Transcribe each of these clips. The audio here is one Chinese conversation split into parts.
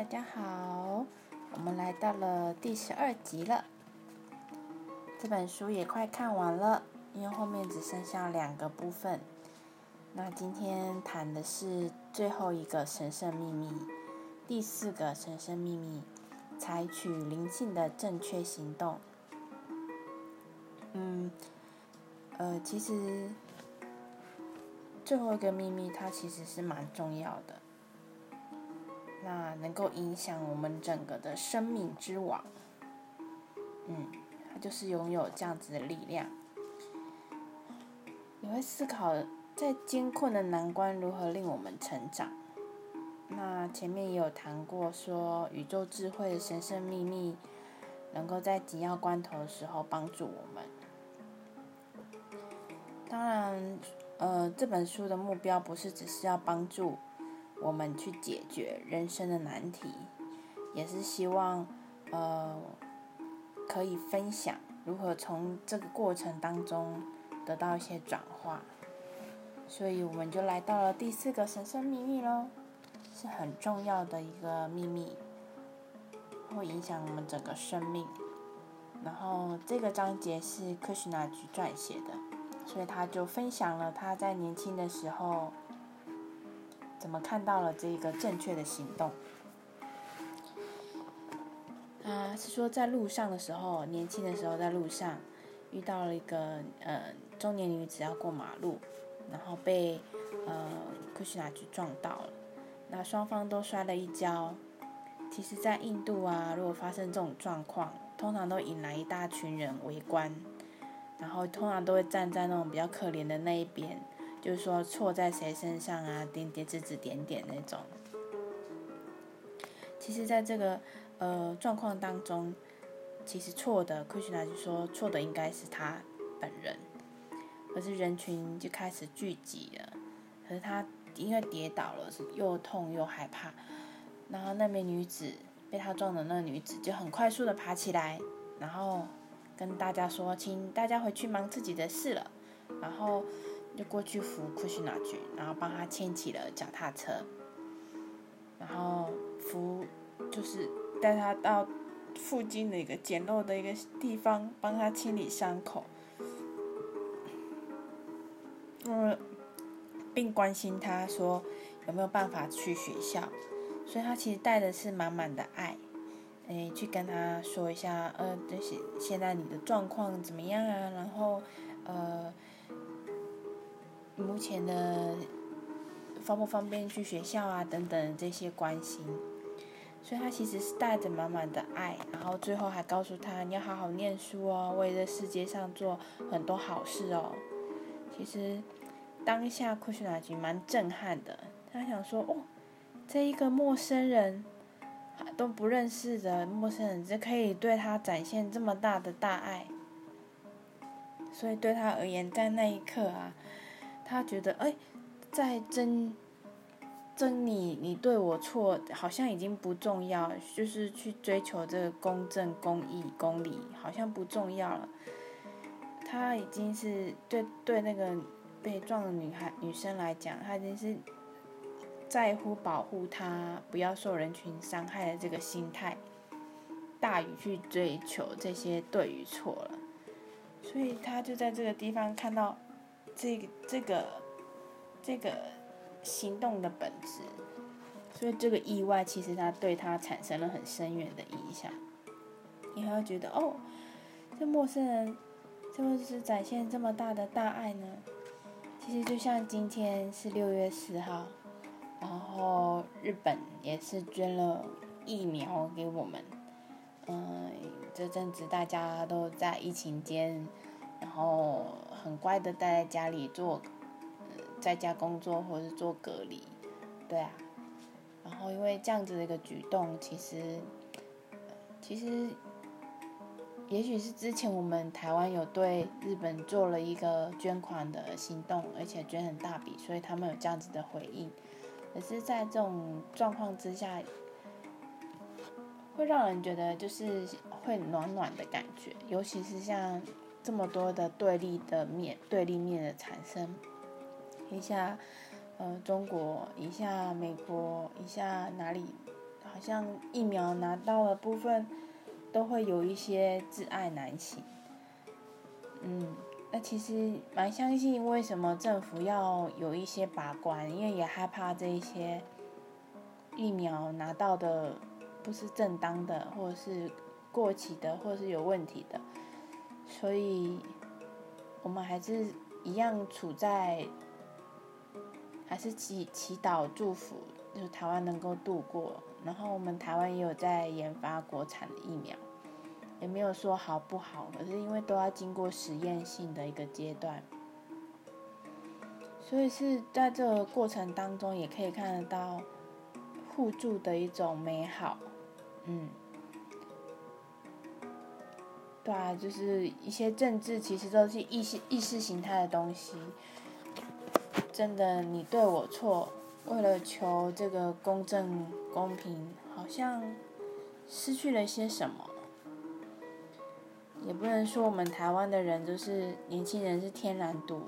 大家好，我们来到了第十二集了。这本书也快看完了，因为后面只剩下两个部分。那今天谈的是最后一个神圣秘密，第四个神圣秘密，采取灵性的正确行动。嗯，呃，其实最后一个秘密它其实是蛮重要的。那能够影响我们整个的生命之网，嗯，它就是拥有这样子的力量。你会思考，在艰困的难关如何令我们成长？那前面也有谈过，说宇宙智慧的神圣秘密，能够在紧要关头的时候帮助我们。当然，呃，这本书的目标不是只是要帮助。我们去解决人生的难题，也是希望，呃，可以分享如何从这个过程当中得到一些转化。所以我们就来到了第四个神圣秘密喽，是很重要的一个秘密，会影响我们整个生命。然后这个章节是科什纳菊撰写的，所以他就分享了他在年轻的时候。怎么看到了这个正确的行动？啊是说在路上的时候，年轻的时候在路上遇到了一个呃中年女子要过马路，然后被呃科西纳去撞到了，那双方都摔了一跤。其实，在印度啊，如果发生这种状况，通常都引来一大群人围观，然后通常都会站在那种比较可怜的那一边。就是说错在谁身上啊？点点指指点点那种。其实，在这个呃状况当中，其实错的，，Krishna 就说错的应该是他本人，可是人群就开始聚集了。可是他因为跌倒了，是又痛又害怕。然后那名女子被他撞的那女子就很快速的爬起来，然后跟大家说：“请大家回去忙自己的事了。”然后。就过去扶库西娜去，然后帮他牵起了脚踏车，然后扶就是带他到附近的一个简陋的一个地方，帮他清理伤口，嗯，并关心他说有没有办法去学校，所以他其实带的是满满的爱，哎，去跟他说一下，呃，这些现在你的状况怎么样啊？然后，呃。目前的方不方便去学校啊？等等这些关心，所以他其实是带着满满的爱，然后最后还告诉他你要好好念书哦，为这世界上做很多好事哦。其实当下库什纳吉蛮震撼的，他想说哦，这一个陌生人都不认识的陌生人，这可以对他展现这么大的大爱，所以对他而言，在那一刻啊。他觉得，哎，在争争你，你对我错，好像已经不重要，就是去追求这个公正、公义、公理，好像不重要了。他已经是对对那个被撞的女孩女生来讲，他已经是在乎保护她不要受人群伤害的这个心态，大于去追求这些对与错了。所以他就在这个地方看到。这个这个这个行动的本质，所以这个意外其实他对他产生了很深远的影响。你还会觉得哦，这陌生人怎么是展现这么大的大爱呢？其实就像今天是六月四号，然后日本也是捐了疫苗给我们。嗯，这阵子大家都在疫情间。然后很乖的待在家里做，在家工作或是做隔离，对啊。然后因为这样子的一个举动，其实，其实，也许是之前我们台湾有对日本做了一个捐款的行动，而且捐很大笔，所以他们有这样子的回应。可是，在这种状况之下，会让人觉得就是会暖暖的感觉，尤其是像。这么多的对立的面，对立面的产生，一下，呃，中国，一下美国，一下哪里，好像疫苗拿到的部分都会有一些挚爱难行。嗯，那其实蛮相信为什么政府要有一些把关，因为也害怕这一些疫苗拿到的不是正当的，或者是过期的，或者是有问题的，所以我们还是一样处在。还是祈祈祷祝福，就是台湾能够度过。然后我们台湾也有在研发国产的疫苗，也没有说好不好，可是因为都要经过实验性的一个阶段，所以是在这个过程当中也可以看得到互助的一种美好。嗯，对啊，就是一些政治其实都是意识意识形态的东西。真的，你对我错，为了求这个公正公平，好像失去了些什么。也不能说我们台湾的人就是年轻人是天然毒，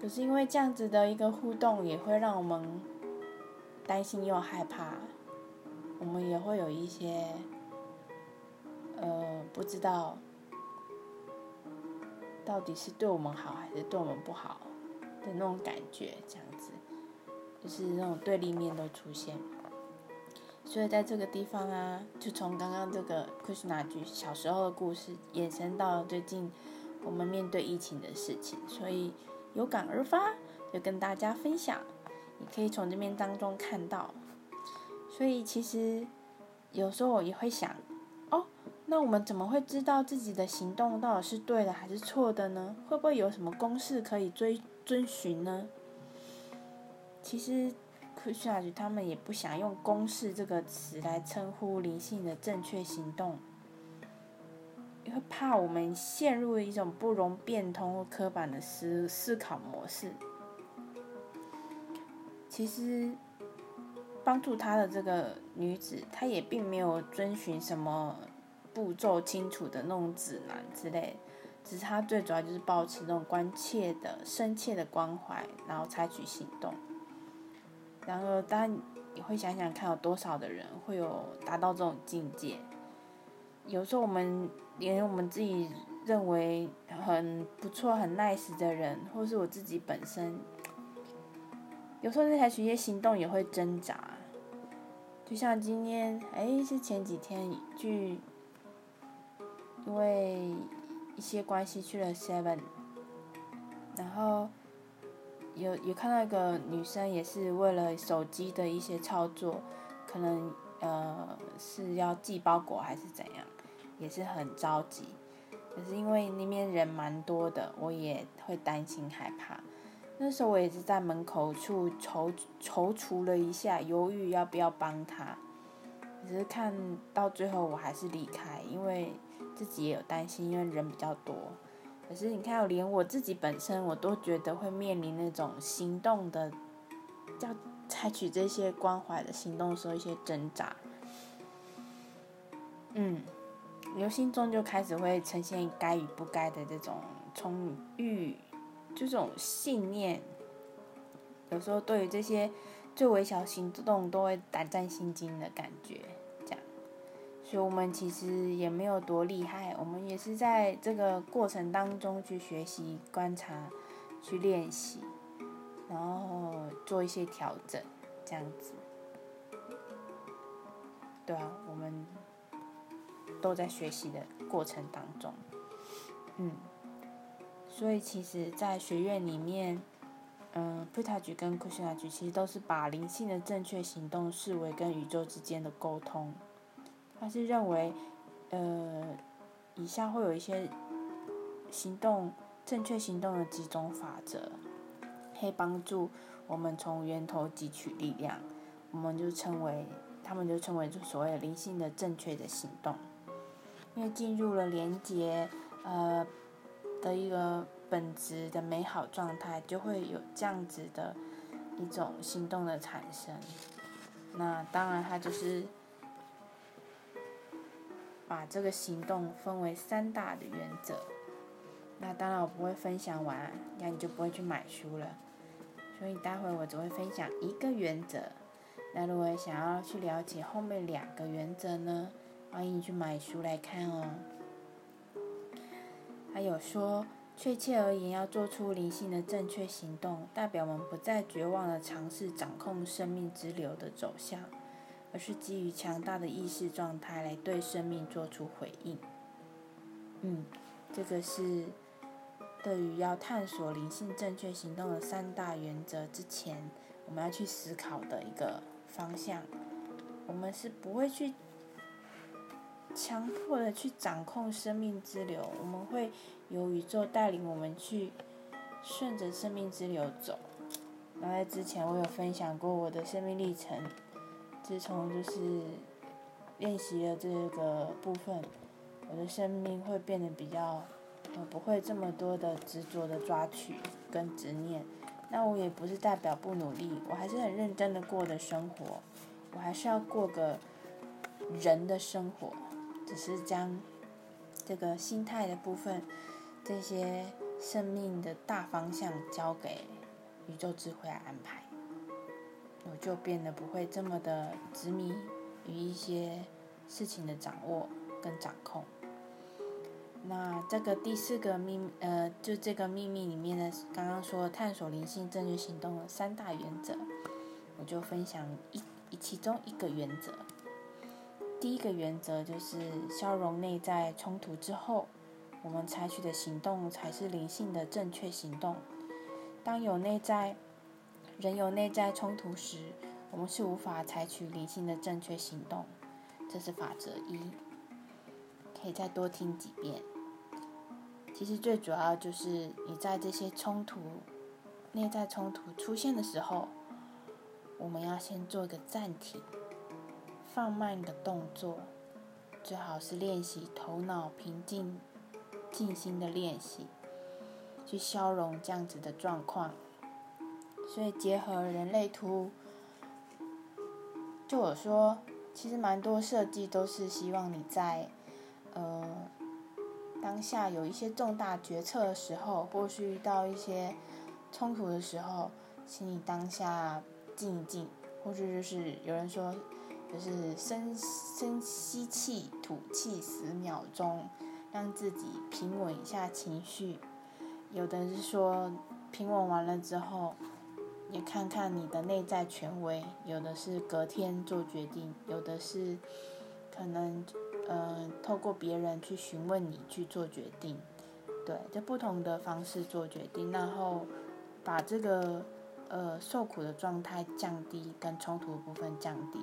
可是因为这样子的一个互动，也会让我们担心又害怕，我们也会有一些呃不知道到底是对我们好还是对我们不好。的那种感觉，这样子，就是那种对立面都出现。所以在这个地方啊，就从刚刚这个 Krishna 举小时候的故事，延伸到最近我们面对疫情的事情，所以有感而发，就跟大家分享。你可以从这边当中看到。所以其实有时候我也会想，那我们怎么会知道自己的行动到底是对的还是错的呢？会不会有什么公式可以追？遵循呢？其实，科学家他们也不想用“公式”这个词来称呼灵性的正确行动，因为怕我们陷入一种不容变通或刻板的思思考模式。其实，帮助他的这个女子，她也并没有遵循什么步骤清楚的那种指南之类。只是他最主要就是保持那种关切的、深切的关怀，然后采取行动。然而，当然你会想想看，有多少的人会有达到这种境界？有时候我们连我们自己认为很不错、很 nice 的人，或是我自己本身，有时候在采取一些行动也会挣扎。就像今天，哎，是前几天去，因为。一些关系去了 Seven，然后有有看到一个女生也是为了手机的一些操作，可能呃是要寄包裹还是怎样，也是很着急。可是因为那边人蛮多的，我也会担心害怕。那时候我也是在门口处踌踌躇了一下，犹豫要不要帮他。只是看到最后我还是离开，因为。自己也有担心，因为人比较多。可是你看，连我自己本身，我都觉得会面临那种行动的，要采取这些关怀的行动时候，一些挣扎。嗯，由心中就开始会呈现该与不该的这种冲欲，这种信念。有时候对于这些最微小行动，都会胆战心惊的感觉。所以我们其实也没有多厉害，我们也是在这个过程当中去学习、观察、去练习，然后做一些调整，这样子。对啊，我们都在学习的过程当中，嗯。所以其实，在学院里面，嗯，普塔局跟库西纳局其实都是把灵性的正确行动视为跟宇宙之间的沟通。他是认为，呃，以下会有一些行动正确行动的几种法则，可以帮助我们从源头汲取力量。我们就称为，他们就称为就所谓灵性的正确的行动。因为进入了连接，呃，的一个本质的美好状态，就会有这样子的一种行动的产生。那当然，它就是。把这个行动分为三大的原则，那当然我不会分享完，那你就不会去买书了。所以待会我只会分享一个原则，那如果想要去了解后面两个原则呢，欢迎你去买书来看哦。还有说，确切而言，要做出灵性的正确行动，代表我们不再绝望的尝试掌控生命之流的走向，而是基于强大的意识状态来对生命做出回应。嗯，这个是对于要探索灵性正确行动的三大原则之前，我们要去思考的一个。方向，我们是不会去强迫的去掌控生命之流，我们会由宇宙带领我们去顺着生命之流走。那在之前我有分享过我的生命历程，自从就是练习了这个部分，我的生命会变得比较，呃，不会这么多的执着的抓取跟执念。那我也不是代表不努力，我还是很认真的过的生活，我还是要过个人的生活，只是将这个心态的部分，这些生命的大方向交给宇宙智慧来安排，我就变得不会这么的执迷于一些事情的掌握跟掌控。那这个第四个秘呃，就这个秘密里面的，刚刚说探索灵性正确行动的三大原则，我就分享一一其中一个原则。第一个原则就是消融内在冲突之后，我们采取的行动才是灵性的正确行动。当有内在人有内在冲突时，我们是无法采取理性的正确行动。这是法则一，可以再多听几遍。其实最主要就是你在这些冲突、内在冲突出现的时候，我们要先做个暂停，放慢的动作，最好是练习头脑平静、静心的练习，去消融这样子的状况。所以结合人类图，就我说，其实蛮多设计都是希望你在，呃。当下有一些重大决策的时候，或是遇到一些冲突的时候，请你当下静一静，或者就是有人说，就是深深吸气、吐气十秒钟，让自己平稳一下情绪。有的是说平稳完了之后，也看看你的内在权威。有的是隔天做决定，有的是可能。呃，透过别人去询问你去做决定，对，就不同的方式做决定，然后把这个呃受苦的状态降低，跟冲突的部分降低。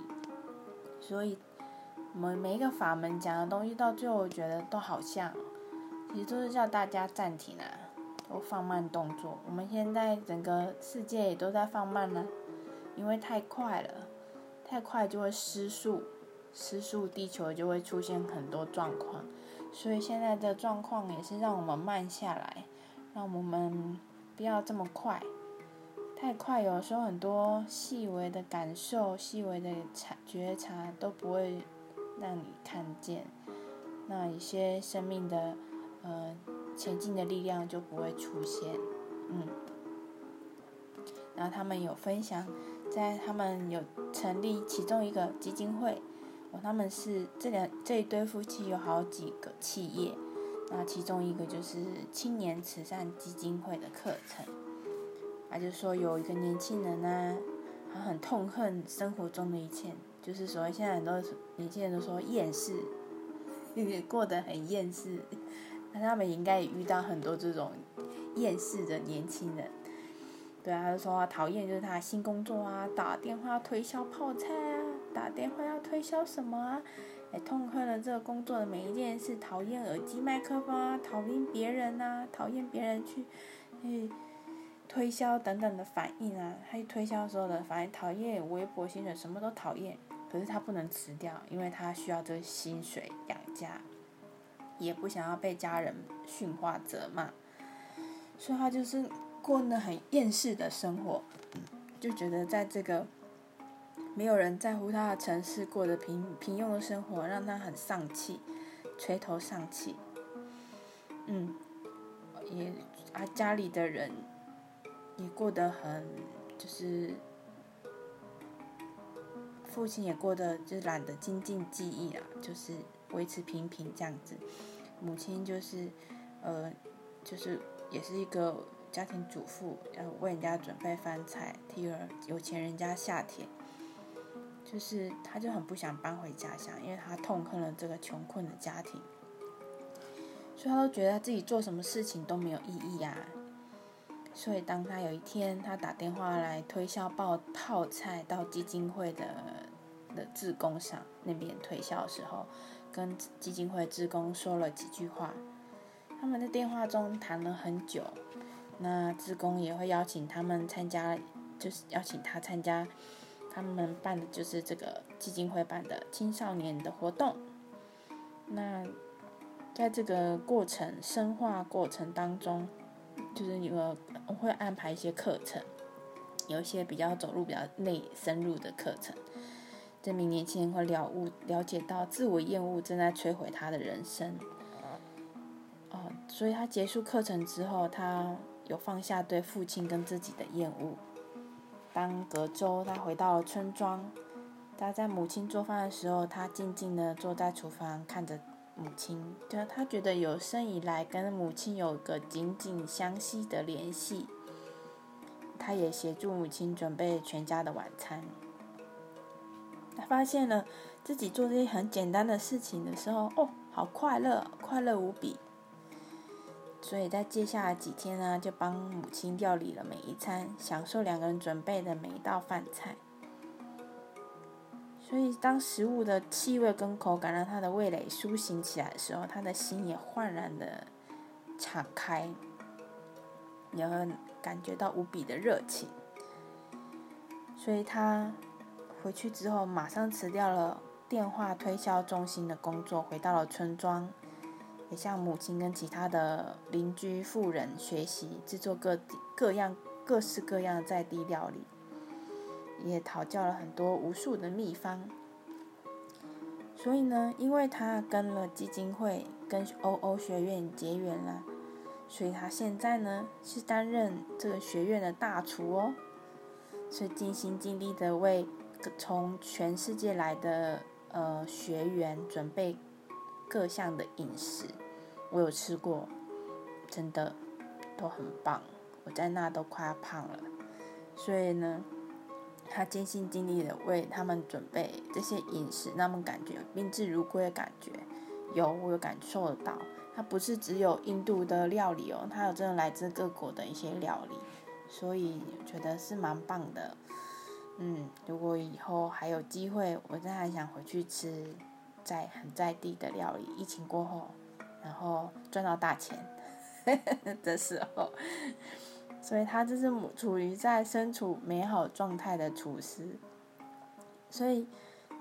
所以，我们每一个法门讲的东西，到最后我觉得都好像，其实都是叫大家暂停啊，都放慢动作。我们现在整个世界也都在放慢呢，因为太快了，太快就会失速。失速，地球就会出现很多状况，所以现在的状况也是让我们慢下来，让我们不要这么快，太快有时候很多细微的感受、细微的察觉察都不会让你看见，那一些生命的呃前进的力量就不会出现，嗯，然后他们有分享，在他们有成立其中一个基金会。哦他们是这两这一对夫妻有好几个企业，那其中一个就是青年慈善基金会的课程。他就说有一个年轻人呢，他很痛恨生活中的一切，就是所谓现在很多年轻人都说厌世，也 过得很厌世。他们应该也遇到很多这种厌世的年轻人。对啊，他就说讨厌就是他新工作啊，打电话推销泡菜啊。打电话要推销什么啊？哎，痛恨了这个工作的每一件事，讨厌耳机麦克风啊，讨厌别人呐，讨厌别人去去推销等等的反应啊。他推销时候的反应，讨厌微博薪水，什么都讨厌。可是他不能辞掉，因为他需要这个薪水养家，也不想要被家人训话责骂，所以他就是过得很厌世的生活，就觉得在这个。没有人在乎他的城市过得平平庸的生活，让他很丧气，垂头丧气。嗯，也啊，家里的人也过得很，就是父亲也过得就懒得精进技艺啦，就是维持平平这样子。母亲就是呃，就是也是一个家庭主妇，要为人家准备饭菜，替儿有钱人家下田。就是他就很不想搬回家乡，因为他痛恨了这个穷困的家庭，所以他都觉得自己做什么事情都没有意义啊。所以当他有一天他打电话来推销泡泡菜到基金会的的志工上那边推销的时候，跟基金会职工说了几句话，他们在电话中谈了很久，那职工也会邀请他们参加，就是邀请他参加。他们办的就是这个基金会办的青少年的活动。那在这个过程深化过程当中，就是你们会安排一些课程，有一些比较走入比较内深入的课程，这名年轻人会了悟了解到自我厌恶正在摧毁他的人生。哦，所以他结束课程之后，他有放下对父亲跟自己的厌恶。当隔周他回到了村庄，他在母亲做饭的时候，他静静的坐在厨房看着母亲，就他觉得有生以来跟母亲有个紧紧相系的联系。他也协助母亲准备全家的晚餐。他发现了自己做这些很简单的事情的时候，哦，好快乐，快乐无比。所以在接下来几天呢，就帮母亲料理了每一餐，享受两个人准备的每一道饭菜。所以当食物的气味跟口感让他的味蕾苏醒起来的时候，他的心也焕然的敞开，也会感觉到无比的热情。所以他回去之后，马上辞掉了电话推销中心的工作，回到了村庄。也向母亲跟其他的邻居妇人学习制作各各样各式各样的在地料理，也讨教了很多无数的秘方。所以呢，因为他跟了基金会，跟欧欧学院结缘了，所以他现在呢是担任这个学院的大厨哦，是尽心尽力的为从全世界来的呃学员准备。各项的饮食，我有吃过，真的都很棒。我在那都快要胖了，所以呢，他尽心尽力的为他们准备这些饮食，那么感觉宾至如归的感觉，有我有感受得到。它不是只有印度的料理哦，它有真的来自各国的一些料理，所以觉得是蛮棒的。嗯，如果以后还有机会，我真的还想回去吃。在很在地的料理，疫情过后，然后赚到大钱 的时候，所以他就是处于在身处美好状态的厨师，所以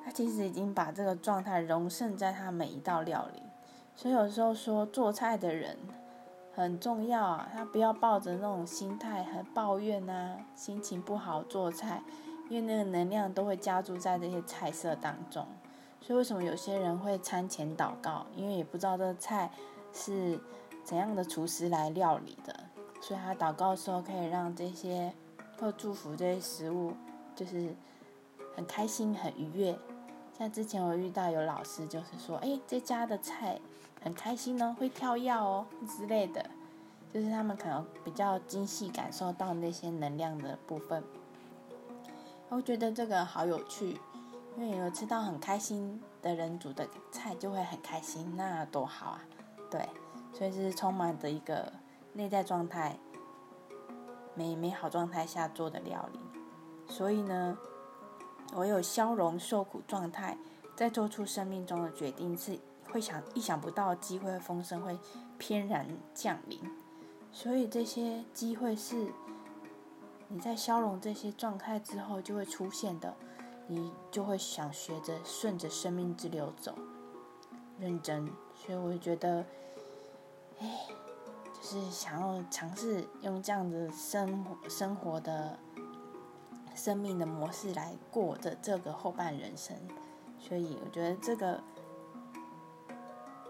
他其实已经把这个状态融渗在他每一道料理。所以有时候说做菜的人很重要啊，他不要抱着那种心态和抱怨啊，心情不好做菜，因为那个能量都会加注在这些菜色当中。所以为什么有些人会餐前祷告？因为也不知道这个菜是怎样的厨师来料理的，所以他祷告的时候可以让这些或祝福这些食物，就是很开心、很愉悦。像之前我遇到有老师就是说，哎，这家的菜很开心哦，会跳药哦之类的，就是他们可能比较精细感受到那些能量的部分。我觉得这个好有趣。因为有吃到很开心的人煮的菜，就会很开心，那多好啊！对，所以是充满着一个内在状态、美美好状态下做的料理。所以呢，我有消融受苦状态，在做出生命中的决定，是会想意想不到机会丰盛会翩然降临。所以这些机会是你在消融这些状态之后就会出现的。你就会想学着顺着生命之流走，认真，所以我就觉得，哎，就是想要尝试用这样子生活生活的生命的模式来过着这个后半人生，所以我觉得这个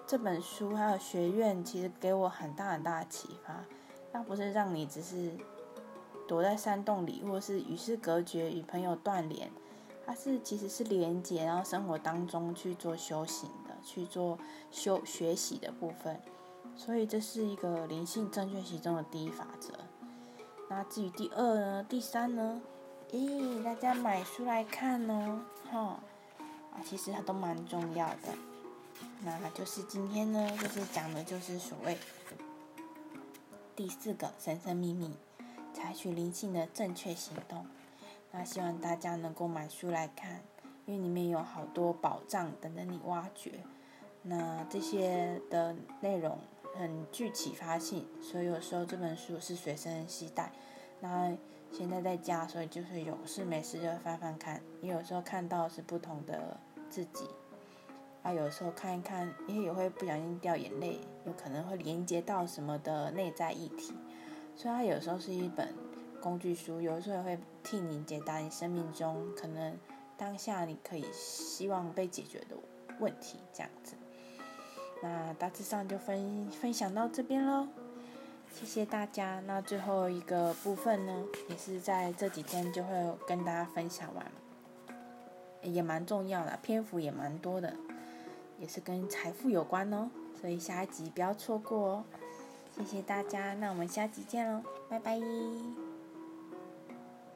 这本书还有学院其实给我很大很大的启发，它不是让你只是躲在山洞里，或是与世隔绝，与朋友断联。它是其实是连接，然后生活当中去做修行的，去做修学习的部分。所以这是一个灵性正确其中的第一法则。那至于第二呢？第三呢？咦，大家买书来看哦，哈，啊，其实它都蛮重要的。那就是今天呢，就是讲的就是所谓第四个神圣秘密，采取灵性的正确行动。那希望大家能够买书来看，因为里面有好多宝藏等着你挖掘。那这些的内容很具启发性，所以有时候这本书是随身携带。那现在在家，所以就是有事没事就翻翻看。也有时候看到是不同的自己，啊，有时候看一看，因为也会不小心掉眼泪，有可能会连接到什么的内在议题。所以它有时候是一本工具书，有时候也会替你解答你生命中可能当下你可以希望被解决的问题，这样子。那大致上就分分享到这边喽，谢谢大家。那最后一个部分呢，也是在这几天就会跟大家分享完，也蛮重要的，篇幅也蛮多的，也是跟财富有关哦，所以下一集不要错过哦。谢谢大家，那我们下期见喽，拜拜。